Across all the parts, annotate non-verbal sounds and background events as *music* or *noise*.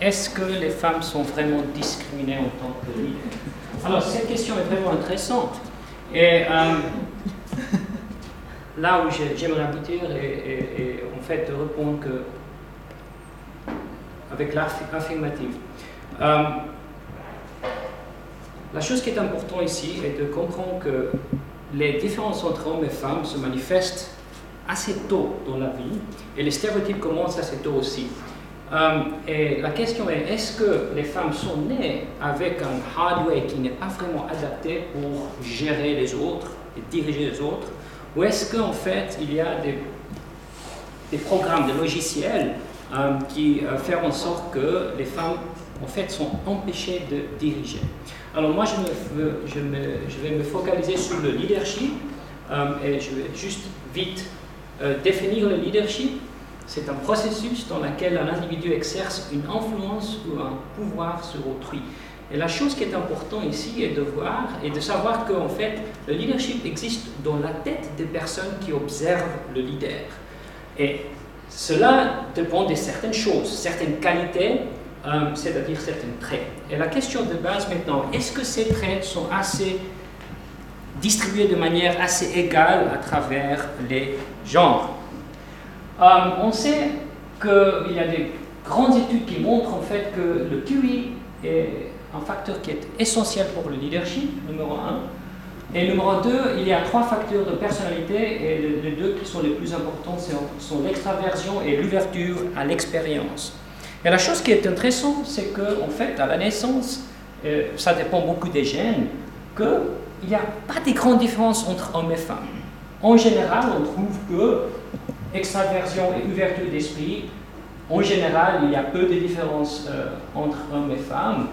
est-ce que les femmes sont vraiment discriminées en tant que leaders Alors, cette question est vraiment intéressante. Et euh, là où j'aimerais aboutir et, en fait répondre que avec l'affirmative. Euh, la chose qui est importante ici est de comprendre que les différences entre hommes et femmes se manifestent assez tôt dans la vie et les stéréotypes commencent assez tôt aussi. Euh, et la question est, est-ce que les femmes sont nées avec un hardware qui n'est pas vraiment adapté pour gérer les autres et diriger les autres? Ou est-ce qu'en fait, il y a des, programmes, des logiciels euh, qui euh, font en sorte que les femmes en fait, sont empêchées de diriger? Alors moi, je vais me focaliser sur le leadership et je vais juste vite définir le leadership c'est un processus dans lequel un individu exerce une influence ou un pouvoir sur autrui. Et la chose qui est importante ici est de voir et de savoir qu'en fait, le leadership existe dans la tête des personnes qui observent le leader. Et cela dépend de certaines choses, certaines qualités, euh, c'est-à-dire certains traits. Et la question de base maintenant, est-ce que ces traits sont assez distribués de manière assez égale à travers les genres? On sait qu'il y a des grandes études qui montrent en fait que le QI est un facteur qui est essentiel pour le leadership, numéro un. Et numéro deux, il y a trois facteurs de personnalité et les deux qui sont les plus importants sont l'extraversion et l'ouverture à l'expérience. Et la chose qui est intéressante, c'est qu'en en fait, à la naissance, euh, ça dépend beaucoup des gènes, qu'il n'y a pas de grandes différences entre hommes et femmes. En général, on trouve que extraversion et ouverture d'esprit, en général, il y a peu de différences euh, entre hommes et femmes.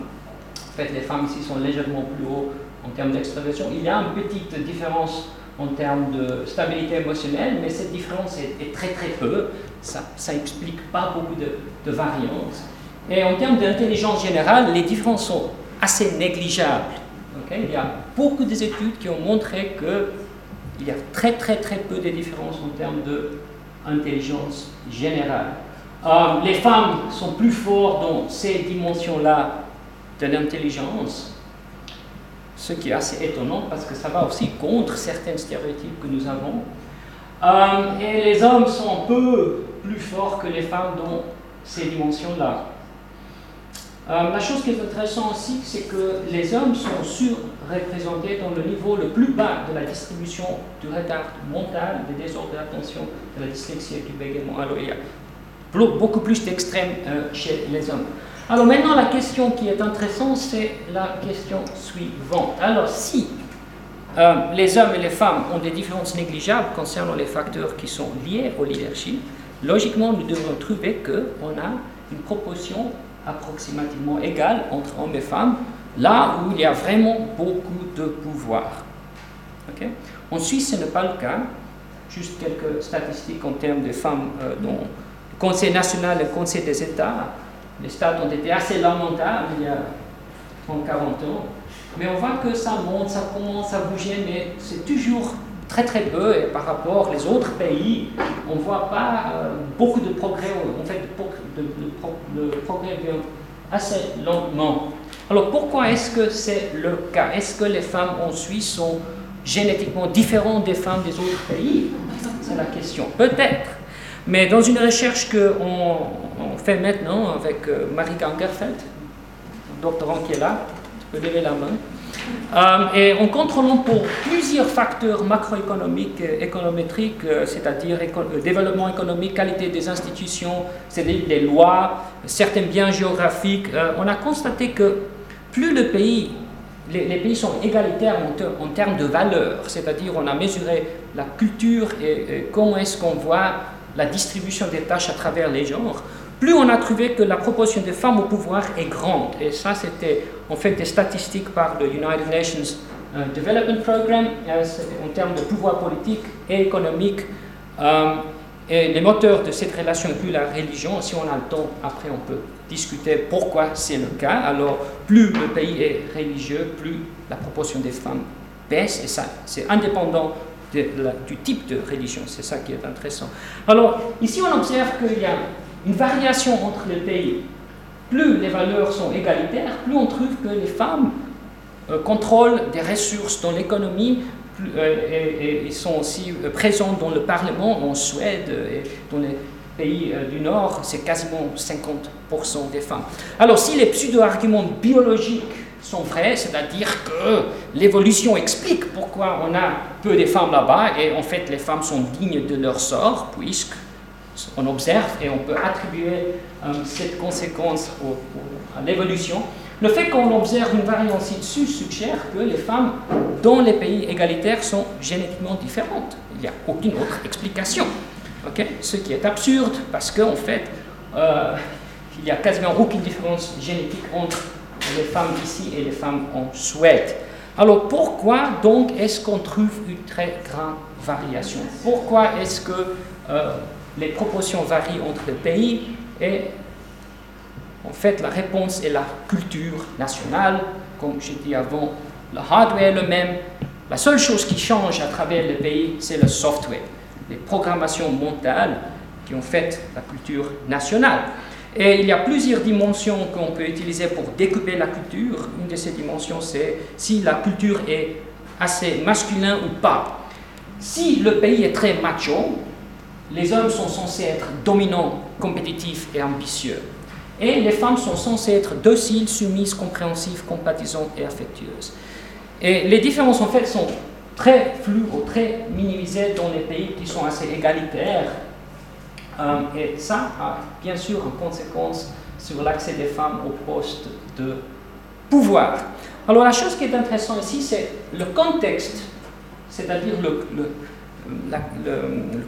En fait, les femmes ici sont légèrement plus haut en termes d'extraversion. Il y a une petite différence en termes de stabilité émotionnelle, mais cette différence est, très très peu. Ça n'explique pas beaucoup de, de variances. Et en termes d'intelligence générale, les différences sont assez négligeables. Il y a beaucoup d'études qui ont montré qu'il y a très très très peu de différences en termes de intelligence générale. Euh, les femmes sont plus fortes dans ces dimensions-là de l'intelligence, ce qui est assez étonnant parce que ça va aussi contre certains stéréotypes que nous avons. Euh, et les hommes sont un peu plus forts que les femmes dans ces dimensions-là. Euh, la chose qui est intéressante aussi, c'est que les hommes sont surreprésentés dans le niveau le plus bas de la distribution du retard mental, des désordres d'attention, de la dyslexie et du bégaiement. Alors il y a beaucoup plus d'extrêmes euh, chez les hommes. Alors maintenant, la question qui est intéressante, c'est la question suivante. Alors si euh, les hommes et les femmes ont des différences négligeables concernant les facteurs qui sont liés au leadership, logiquement, nous devons trouver qu'on a une proportion approximativement égale entre hommes et femmes, là où il y a vraiment beaucoup de pouvoir. En Suisse, ce n'est pas le cas. Juste quelques statistiques en termes de femmes euh, dont le Conseil national et le Conseil des États, les stats ont été assez lamentables il y a 30-40 ans. Mais on voit que ça monte, ça commence à bouger, mais c'est toujours très très peu et par rapport aux autres pays, on ne voit pas euh, beaucoup de progrès. En fait, le, progrès vient assez lentement. Alors pourquoi est-ce que c'est le cas? Est-ce que les femmes en Suisse sont génétiquement différentes des femmes des autres pays? C'est la question. Peut-être. Mais dans une recherche qu'on on fait maintenant avec euh, Marie Gangerfeld, doctorant qui est là, tu peux lever la main. Euh, et en contrôlant pour plusieurs facteurs macroéconomiques et économétriques, euh, c'est-à-dire euh, développement économique, qualité des institutions, c'est-à-dire les lois, certains biens géographiques, on a constaté que plus le pays, les, pays sont égalitaires en, termes de valeur, c'est-à-dire on a mesuré la culture et comment est-ce qu'on voit la distribution des tâches à travers les genres, plus on a trouvé que la proportion des femmes au pouvoir est grande. Et ça, c'était en fait des statistiques par le United Nations euh, Development Programme euh, en termes de pouvoir politique et économique. Euh, et les moteurs de cette relation plus la religion, si on a le temps, après on peut discuter pourquoi c'est le cas. Alors, plus le pays est religieux, plus la proportion des femmes baisse, et ça, c'est indépendant du type de religion. C'est ça qui est intéressant. Alors, ici, on observe qu'il y a une variation entre les pays. Plus les valeurs sont égalitaires, plus on trouve que les femmes euh, contrôlent des ressources dans l'économie euh, et, sont aussi euh, présentes dans le Parlement en Suède et dans les pays du Nord, c'est quasiment 50% des femmes. Alors si les pseudo-arguments biologiques sont vrais, c'est-à-dire que l'évolution explique pourquoi on a peu de femmes là-bas et en fait les femmes sont dignes de leur sort, puisque on observe et on peut attribuer euh, cette conséquence à l'évolution. Le fait qu'on observe une variance ci-dessus suggère que les femmes dans les pays égalitaires sont génétiquement différentes. Il n'y a aucune autre explication. Ce qui est absurde parce qu'en fait, euh, il n'y a quasiment aucune différence génétique entre les femmes ici et les femmes en Suède. Alors pourquoi donc est-ce qu'on trouve une très grande variation? Pourquoi est-ce que euh, les proportions varient entre les pays? Et en fait, la réponse est la culture nationale. Comme j'ai dit avant, le hardware est le même. La seule chose qui change à travers les pays, c'est le software, les programmations mentales qui ont fait la culture nationale. Et il y a plusieurs dimensions qu'on peut utiliser pour découper la culture. Une de ces dimensions, c'est si la culture est assez masculin ou pas. Si le pays est très macho, les hommes sont censés être dominants, compétitifs et ambitieux. Et les femmes sont censées être dociles, soumises, compréhensives, compatisantes et affectueuses. Et les différences, en fait, sont très floues ou très minimisées dans les pays qui sont assez égalitaires euh, et ça a bien sûr une conséquence sur l'accès des femmes aux postes de pouvoir. Alors la chose qui est intéressante ici, c'est le contexte, c'est-à-dire la,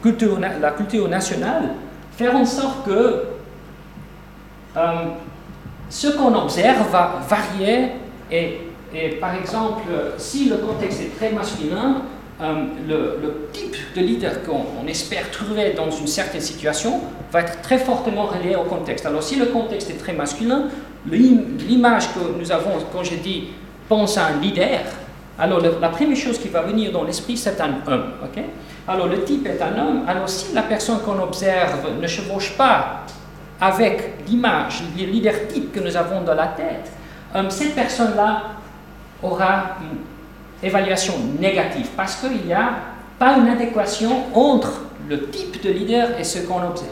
culture, la, culture, nationale, faire en sorte que euh, ce qu'on observe va varier et, et, par exemple, si le contexte est très masculin, euh, le, type de leader qu'on espère trouver dans une certaine situation va être très fortement relié au contexte. Alors si le contexte est très masculin, l'image que nous avons quand je dis pense à un leader, alors la première chose qui va venir dans l'esprit c'est un homme. ok? Alors le type est un homme, alors si la personne qu'on observe ne chevauche pas avec l'image, le leader type que nous avons dans la tête, euh, cette personne-là aura une évaluation négative parce qu'il n'y a pas une adéquation entre le type de leader et ce qu'on observe.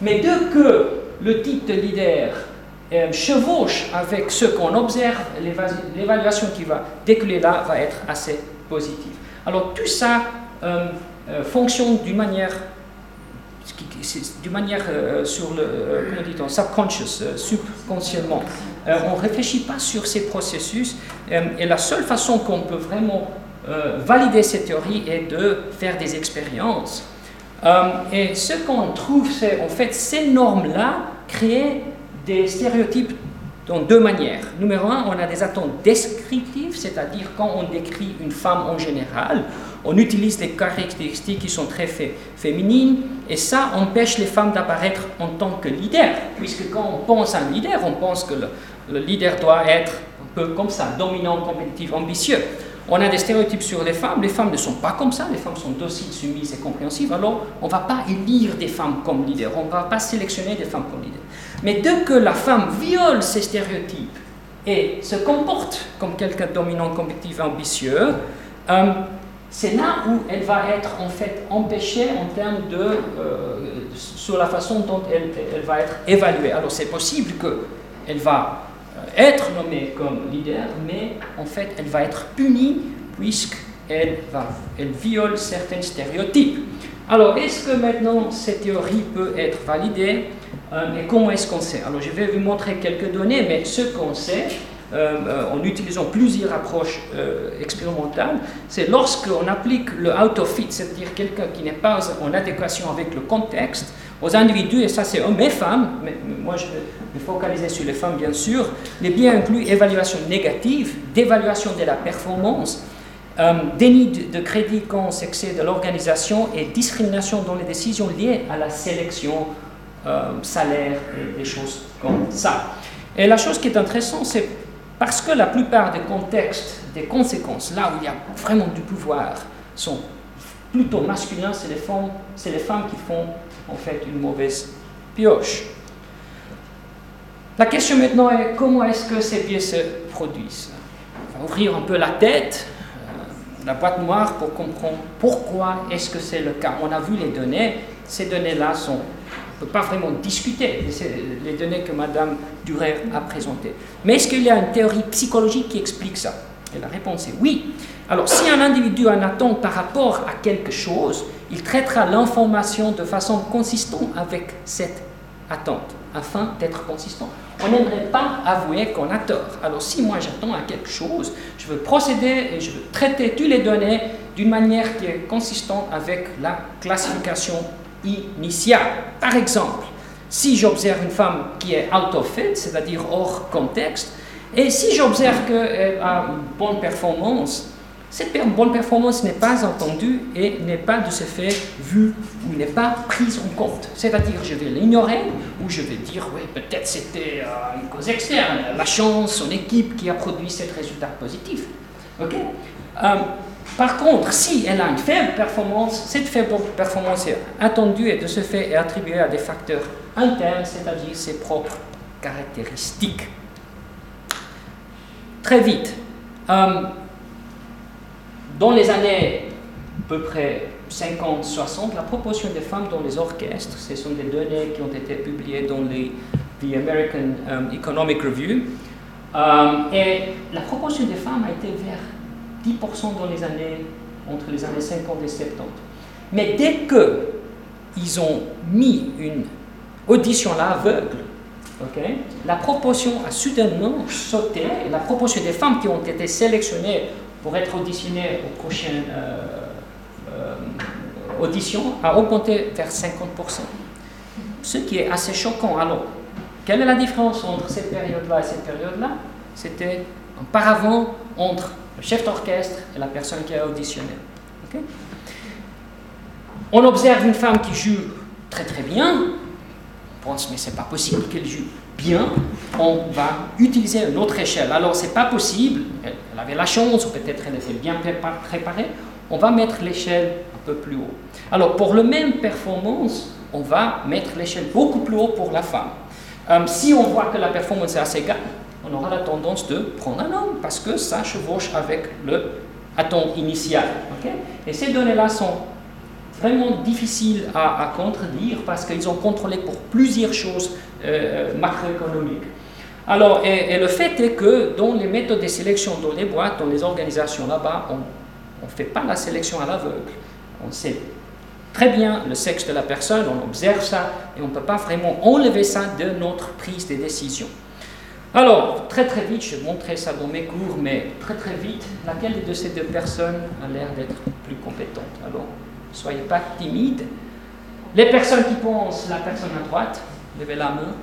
Mais dès que le type de leader euh, chevauche avec ce qu'on observe, l'évaluation qui va découler là va être assez positive. Alors tout ça euh, euh, fonctionne d'une manière d'une manière sur le, comment dit-on, subconscious, subconsciemment. Euh, on ne réfléchit pas sur ces processus euh, et la seule façon qu'on peut vraiment euh, valider ces théories est de faire des expériences. et ce qu'on trouve, c'est en fait ces normes-là créent des stéréotypes dans deux manières. Numéro un, on a des attentes descriptives, c'est-à-dire quand on décrit une femme en général, on utilise des caractéristiques qui sont très féminines, et ça empêche les femmes d'apparaître en tant que leader, puisque quand on pense à un leader, on pense que le, le leader doit être un peu comme ça, dominant, compétitif, ambitieux. On a des stéréotypes sur les femmes, les femmes ne sont pas comme ça, les femmes sont dociles, soumises et compréhensives, alors on ne va pas élire des femmes comme leaders, on ne va pas sélectionner des femmes comme leaders. Mais dès que la femme viole ces stéréotypes et se comporte comme quelqu'un dominant, compétitif, ambitieux, euh, c'est là où elle va être en fait empêchée en termes de, euh, sur la façon dont elle, va être évaluée. Alors c'est possible qu'elle va être nommée comme leader, mais en fait, elle va être punie puisqu'elle elle viole certains stéréotypes. Alors, est-ce que maintenant cette théorie peut être validée? euh, et comment est-ce qu'on sait? Alors, je vais vous montrer quelques données, mais ce qu'on sait, euh, euh, en utilisant plusieurs approches expérimentales, c'est lorsqu'on applique le out of fit, c'est-à-dire quelqu'un qui n'est pas en adéquation avec le contexte, aux individus, et ça c'est hommes et femmes, mais moi je vais me focaliser sur les femmes bien sûr, les biens incluent évaluation négative, dévaluation de la performance, euh, déni de, crédit quand excès de l'organisation et discrimination dans les décisions liées à la sélection, euh, salaire et des choses comme ça. Et la chose qui est intéressante, c'est parce que la plupart des contextes, des conséquences, là où il y a vraiment du pouvoir, sont plutôt masculins, c'est les femmes, les femmes qui font en fait une mauvaise pioche. La question maintenant est comment est-ce que ces biais se produisent? On va ouvrir un peu la tête, euh, la boîte noire pour comprendre pourquoi est-ce que c'est le cas. On a vu les données, ces données-là sont, on ne peut pas vraiment discuter, les données que Madame Durer a présentées. Mais est-ce qu'il y a une théorie psychologique qui explique ça? Et la réponse est oui. Alors, si un individu a une attente par rapport à quelque chose, il traitera l'information de façon consistante avec cette attente, afin d'être consistant. On n'aimerait pas avouer qu'on a tort. Alors, si moi j'attends à quelque chose, je veux procéder et je veux traiter toutes les données d'une manière qui est consistante avec la classification initiale. Par exemple, si j'observe une femme qui est out of fit, c'est-à-dire hors contexte, et si j'observe qu'elle a une bonne performance, cette bonne performance n'est pas entendue et n'est pas de ce fait vue ou n'est pas prise en compte. C'est-à-dire, je vais l'ignorer ou je vais dire, oui, peut-être c'était euh, une cause externe, la chance, son équipe qui a produit ce résultat positif. Ok? Euh, par contre, si elle a une faible performance, cette faible performance est attendue et de ce fait est attribuée à des facteurs internes, c'est-à-dire ses propres caractéristiques. Très vite. Euh, dans les années à peu près 50-60, la proportion des femmes dans les orchestres, ce sont des données qui ont été publiées dans les, The American um, Economic Review, um, et la proportion des femmes a été vers 10% dans les années, entre les années 50 et 70. Mais dès qu'ils ont mis une audition à l'aveugle, la proportion a soudainement sauté, et la proportion des femmes qui ont été sélectionnées pour être auditionné aux prochaines euh, euh, auditions a augmenté vers 50%. Ce qui est assez choquant. Alors, quelle est la différence entre cette période-là et cette période-là? C'était auparavant entre le chef d'orchestre et la personne qui a auditionné. On observe une femme qui joue très très bien, on pense mais c'est pas possible qu'elle joue bien, on va utiliser une autre échelle. Alors, c'est pas possible, elle, avait la chance, ou peut-être elle était bien préparée, on va mettre l'échelle un peu plus haut. Alors, pour la même performance, on va mettre l'échelle beaucoup plus haut pour la femme. Euh, si on voit que la performance est assez on aura la tendance de prendre un homme, parce que ça chevauche avec le attente initial. Et ces données-là sont vraiment difficiles à, contredire parce qu'ils ont contrôlé pour plusieurs choses euh, macroéconomique. Alors, et, le fait est que dans les méthodes de sélection dans les boîtes, dans les organisations là-bas, on ne fait pas la sélection à l'aveugle. On sait très bien le sexe de la personne, on observe ça, et on ne peut pas vraiment enlever ça de notre prise de décision. Alors, très très vite, je vais montrer ça dans mes cours, mais très très vite, laquelle de ces deux personnes a l'air d'être plus compétente? Alors, soyez pas timide. Les personnes qui pensent la personne à droite, levez la main.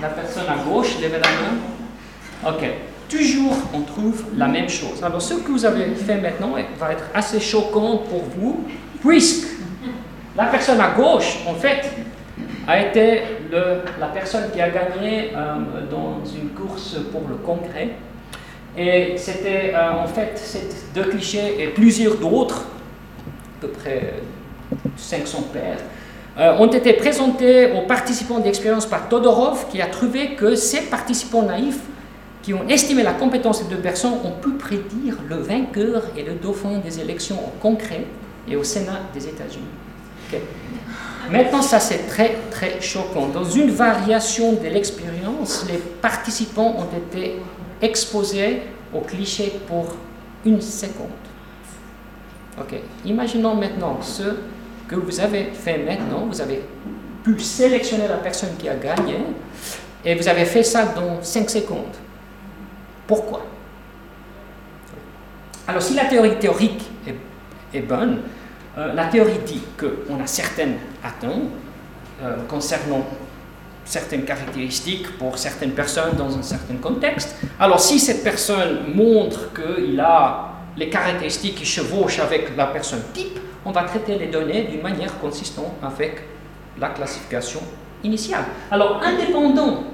La personne à gauche, levez la main. OK. Toujours, on trouve la même chose. Alors, ce que vous avez fait maintenant va être assez choquant pour vous, puisque la personne à gauche, en fait, a été la personne qui a gagné euh, dans une course pour le congrès. Et c'était euh, en fait ces deux clichés et plusieurs d'autres, à peu près 500 paires, euh, ont été présentés aux participants d'expérience par Todorov, qui a trouvé que ces participants naïfs qui ont estimé la compétence des deux personnes ont pu prédire le vainqueur et le dauphin des élections au Congrès et au Sénat des États-Unis. Maintenant, ça c'est très très choquant. Dans une variation de l'expérience, les participants ont été exposés aux clichés pour une seconde. Ok, imaginons maintenant ce que vous avez fait maintenant, vous avez pu sélectionner la personne qui a gagné et vous avez fait ça dans 5 secondes. Pourquoi? Alors si la théorie théorique est, bonne, euh, la théorie dit qu'on a certaines attentes euh, concernant certaines caractéristiques pour certaines personnes dans un certain contexte. Alors si cette personne montre qu'il a les caractéristiques qui chevauchent avec la personne type, on va traiter les données d'une manière consistante avec la classification initiale. Alors, indépendant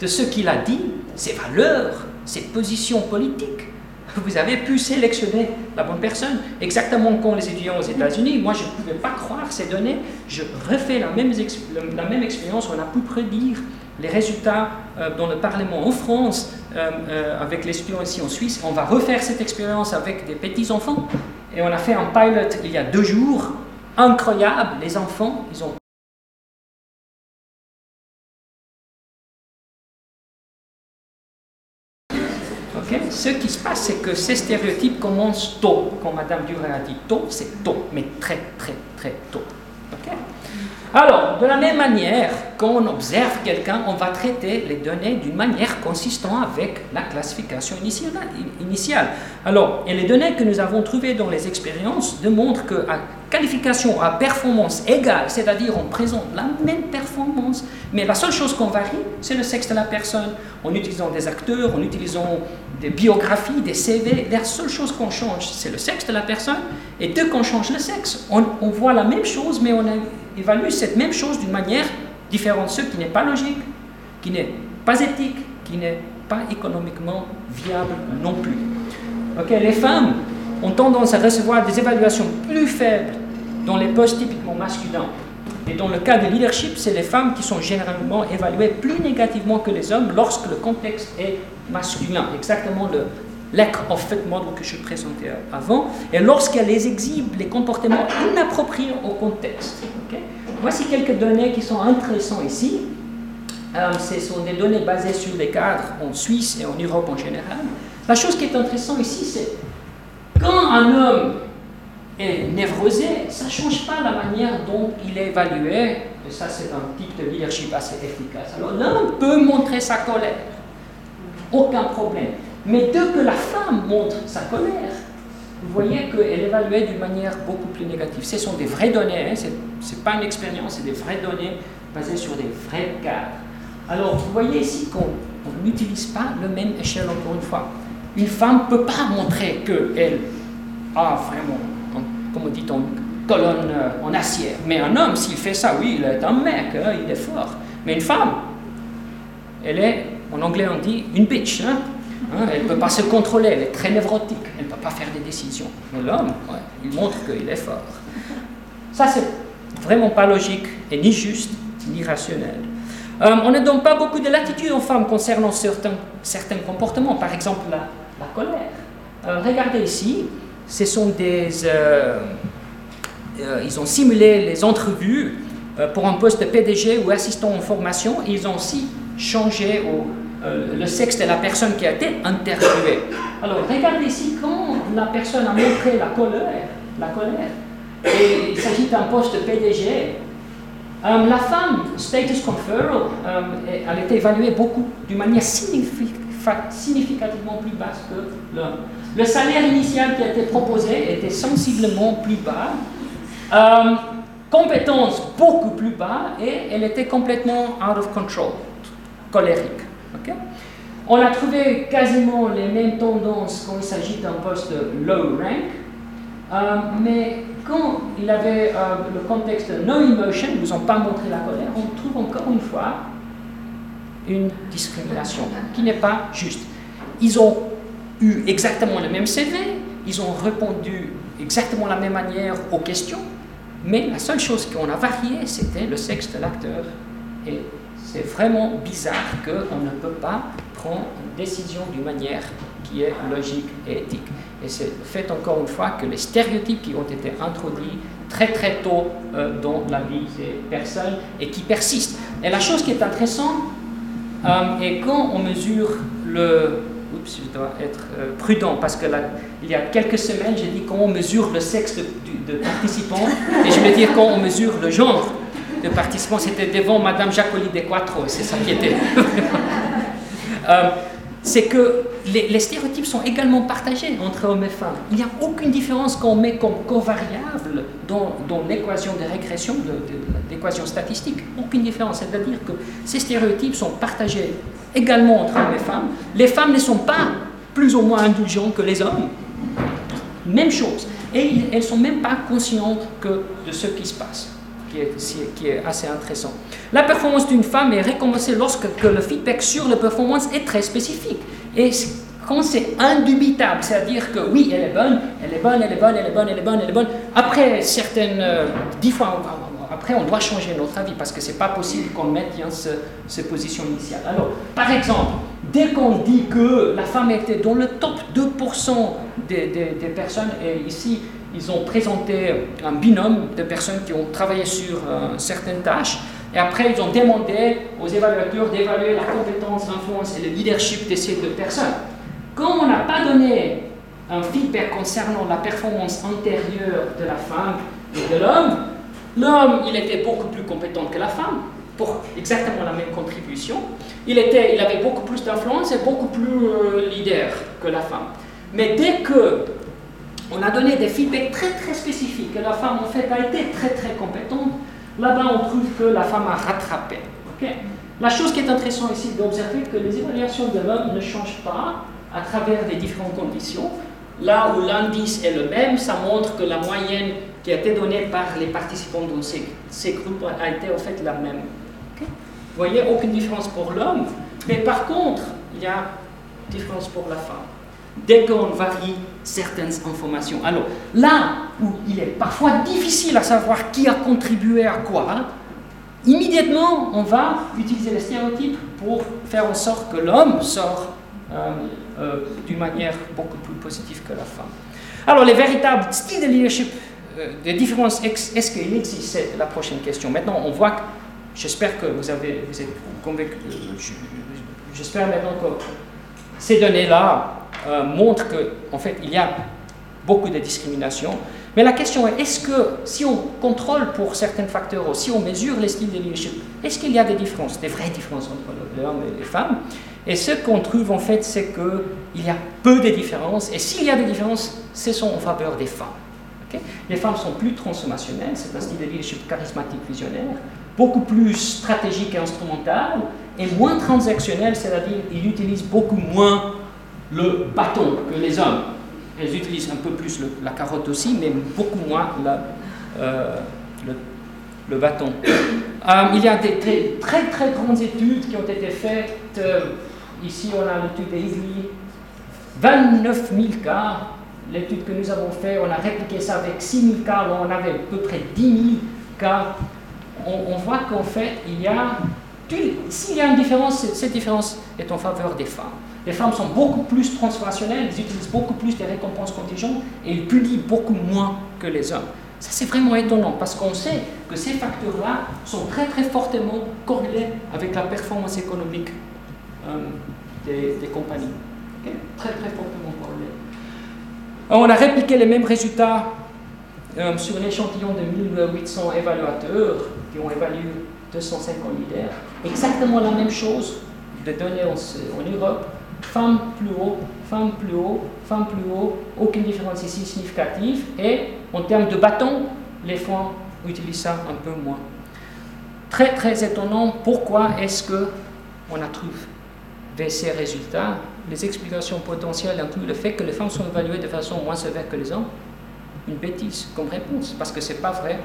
de ce qu'il a dit, ses valeurs, ses positions politiques, vous avez pu sélectionner la bonne personne. Exactement comme les étudiants aux États-Unis, moi je ne pouvais pas croire ces données. Je refais la même, expérience, on a pu prédire les résultats euh, dans le Parlement en France, euh, euh, avec les étudiants ici en Suisse. On va refaire cette expérience avec des petits-enfants. Et on a fait un pilot il y a deux jours. Incroyable, les enfants, ils ont Ce qui se passe, c'est que ces stéréotypes commencent tôt. Quand Madame Duret a dit tôt, c'est tôt, mais très, très, très tôt. Alors, de la même manière, quand on observe quelqu'un, on va traiter les données d'une manière consistant avec la classification initiale. Alors, et les données que nous avons trouvées dans les expériences démontrent qu'à qualification à performance égale, c'est-à-dire on présente la même performance, mais la seule chose qu'on varie, c'est le sexe de la personne, en utilisant des acteurs, en utilisant des biographies, des CV, la seule chose qu'on change, c'est le sexe de la personne, et dès qu'on change le sexe, on, on voit la même chose, mais on a évalue cette même chose d'une manière différente, ce qui n'est pas logique, qui n'est pas éthique, qui n'est pas économiquement viable non plus. Ok, les femmes ont tendance à recevoir des évaluations plus faibles dans les postes typiquement masculins. Et dans le cas de leadership, c'est les femmes qui sont généralement évaluées plus négativement que les hommes lorsque le contexte est masculin. Exactement le lack of fit model que je présentais avant. Et lorsqu'elles exhibent les comportements inappropriés au contexte. Voici quelques données qui sont intéressantes ici. Euh, ce sont des données basées sur les cadres en Suisse et en Europe en général. La chose qui est intéressante ici, c'est quand un homme est névrosé, ça ne change pas la manière dont il est évalué. Et ça, c'est un type de leadership assez efficace. Alors l'homme peut montrer sa colère, aucun problème. Mais dès que la femme montre sa colère, vous voyez qu'elle évaluait d'une manière beaucoup plus négative. Ce sont des vraies données, hein, ce n'est pas une expérience, c'est des vraies données basées sur des vrais cadres. Alors, vous voyez ici qu'on n'utilise pas le même échelle encore une fois. Une femme ne peut pas montrer qu'elle a vraiment, comme on dit, une colonne euh, en acier. Mais un homme, s'il fait ça, oui, il est un mec, hein, il est fort. Mais une femme, elle est, en anglais on dit, une bitch. Hein. Hein, elle ne peut pas se contrôler, elle est très névrotique, elle ne peut pas faire des décisions. Mais l'homme, il montre qu'il est fort. Ça, c'est vraiment pas logique, et ni juste, ni rationnel. Euh, on ne donne pas beaucoup de latitude aux femmes concernant certains, certains comportements, par exemple la, colère. Euh, regardez ici, ce sont des... Euh, ils ont simulé les entrevues pour un poste PDG ou assistant en formation, ils ont aussi changé au euh, le sexe de la personne qui a été interviewée. Alors, regardez ici, quand la personne a montré la colère, la colère, et il s'agit d'un poste PDG, euh, la femme, status conferral, euh, elle été évaluée beaucoup, d'une manière significativement plus basse que l'homme. Le salaire initial qui a été proposé était sensiblement plus bas. compétence beaucoup plus bas et elle était complètement out of control, colérique. On a trouvé quasiment les mêmes tendances quand il s'agit d'un poste low rank, euh, mais quand il avait euh, le contexte no emotion, ils ne ont pas montré la colère, on trouve encore une fois une discrimination qui n'est pas juste. Ils ont eu exactement le même CV, ils ont répondu exactement la même manière aux questions, mais la seule chose qu'on a varié, c'était le sexe de l'acteur et c'est vraiment bizarre qu'on ne peut pas prendre une décision d'une manière qui est logique et éthique. Et c'est fait encore une fois que les stéréotypes qui ont été introduits très très tôt euh, dans la vie des personnes et qui persistent. Et la chose qui est intéressante euh, est quand on mesure le... Oups, je dois être euh, prudent parce que il y a quelques semaines, j'ai dit quand on mesure le sexe de, de participants et je vais dire quand on mesure le genre de participants, c'était devant Madame Jacoli de c'est ça qui était. *laughs* Euh, c'est que les, stéréotypes sont également partagés entre hommes et femmes. Il n'y a aucune différence qu'on met comme covariable dans, l'équation de régression, l'équation statistique. Aucune différence. C'est-à-dire que ces stéréotypes sont partagés également entre hommes et femmes. Les femmes ne sont pas plus ou moins indulgentes que les hommes. Même chose. Et elles ne sont même pas conscientes que de ce qui se passe qui est, assez intéressant. La performance d'une femme est récompensée lorsque le feedback sur la performance est très spécifique. Et quand c'est indubitable, c'est-à-dire que oui, elle est bonne, elle est bonne, elle est bonne, elle est bonne, elle est bonne, elle est bonne, après certaines, euh, dix fois, après on doit changer notre avis parce que c'est pas possible qu'on mette hein, ce, ce position initiale. Alors, par exemple, dès qu'on dit que la femme était dans le top 2% des, des, personnes, et ici ils ont présenté un binôme de personnes qui ont travaillé sur euh, certaines tâches, et après ils ont demandé aux évaluateurs d'évaluer la compétence, l'influence et le leadership de ces deux personnes. Quand on n'a pas donné un feedback concernant la performance antérieure de la femme et de l'homme, l'homme, il était beaucoup plus compétent que la femme pour exactement la même contribution. Il, était, il avait beaucoup plus d'influence et beaucoup plus euh, leader que la femme. Mais dès que on a donné des feedbacks très très spécifiques, que la femme en fait a été très très compétente, là-bas on trouve que la femme a rattrapé. la chose qui est intéressante ici d'observer que les évaluations de l'homme ne changent pas à travers les différentes conditions. Là où l'indice est le même, ça montre que la moyenne qui a été donnée par les participants dans ces, groupes a été en fait la même. Vous voyez, aucune différence pour l'homme, mais par contre, il y a différence pour la femme. Dès qu'on varie certaines informations. Alors, là où il est parfois difficile à savoir qui a contribué à quoi, hein, immédiatement, on va utiliser les stéréotypes pour faire en sorte que l'homme sort euh, euh, d'une manière beaucoup plus positive que la femme. Alors, les véritables styles de leadership, euh, des différences, est-ce qu'il existe? C'est la prochaine question. Maintenant, on voit que J'espère que vous, avez, vous êtes convaincu. J'espère maintenant que ces données-là euh, montrent qu'en en fait, il y a beaucoup de discrimination. Mais la question est, est-ce que si on contrôle pour certains facteurs, si on mesure les styles de leadership, est-ce qu'il y a des différences, des vraies différences entre les hommes et les femmes? Et ce qu'on trouve en fait, c'est qu'il y a peu de différences. Et s'il y a des différences, ce sont en faveur des femmes. les femmes sont plus transformationnelles, c'est un style de leadership charismatique visionnaire beaucoup plus stratégique et instrumental, et moins transactionnel, c'est-à-dire ils utilisent beaucoup moins le bâton que les hommes. Elles utilisent un peu plus la carotte aussi, mais beaucoup moins euh, le, bâton. *coughs* Euh, il y a des très, très, grandes études qui ont été faites. Euh, ici, on a l'étude d'Aisley. 29 000 cas. L'étude que nous avons faite, on a répliqué ça avec 6 000 cas. on avait à peu près 10 000 cas on, voit qu'en fait, s'il y a une différence, cette différence est en faveur des femmes. Les femmes sont beaucoup plus transformationnelles, elles utilisent beaucoup plus des récompenses contingentes et elles punissent beaucoup moins que les hommes. Ça, c'est vraiment étonnant parce qu'on sait que ces facteurs-là sont très très fortement corrélés avec la performance économique euh, des, compagnies. Très très fortement corrélés. On a répliqué les mêmes résultats euh, sur un échantillon de 1800 évaluateurs qui ont évalué 250 leaders, exactement la même chose de données en Europe, femmes plus haut, femmes plus haut, femmes plus haut, aucune différence ici significative, et en termes de bâton, les femmes utilisent ça un peu moins. Très très étonnant, pourquoi est-ce que on a trouvé ces résultats? Les explications potentielles incluent le fait que les femmes sont évaluées de façon moins sévère que les hommes, une bêtise comme réponse, parce que ce n'est pas vrai,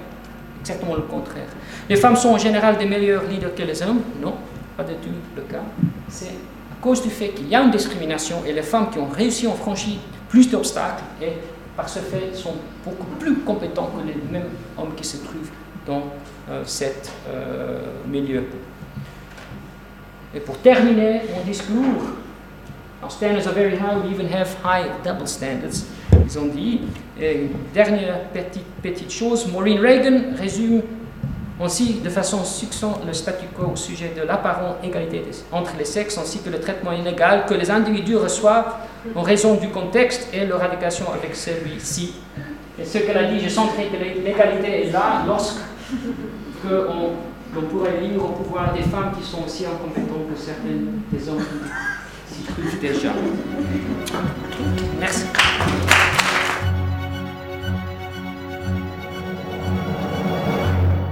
exactement le contraire. Les femmes sont en général des meilleurs leaders que les hommes? Non, pas du tout le cas. C'est cause du fait qu'il y a une discrimination et les femmes qui ont réussi ont franchi plus d'obstacles et par ce fait sont beaucoup plus compétents que les mêmes hommes qui se trouvent dans euh, cet euh, milieu. Et pour terminer mon discours, our standards are very high, we even have high double standards ils ont dit. Et une dernière petite, petite chose, Maureen Reagan résume aussi de façon succincte le statu quo au sujet de l'apparente égalité entre les sexes ainsi que le traitement inégal que les individus reçoivent en raison du contexte et leur adéquation avec celui-ci. Et ce qu'elle a dit, je sens que l'égalité est là lorsque on, pourrait lire au pouvoir des femmes qui sont aussi incompétentes que certaines des hommes qui s'y trouvent déjà. Merci.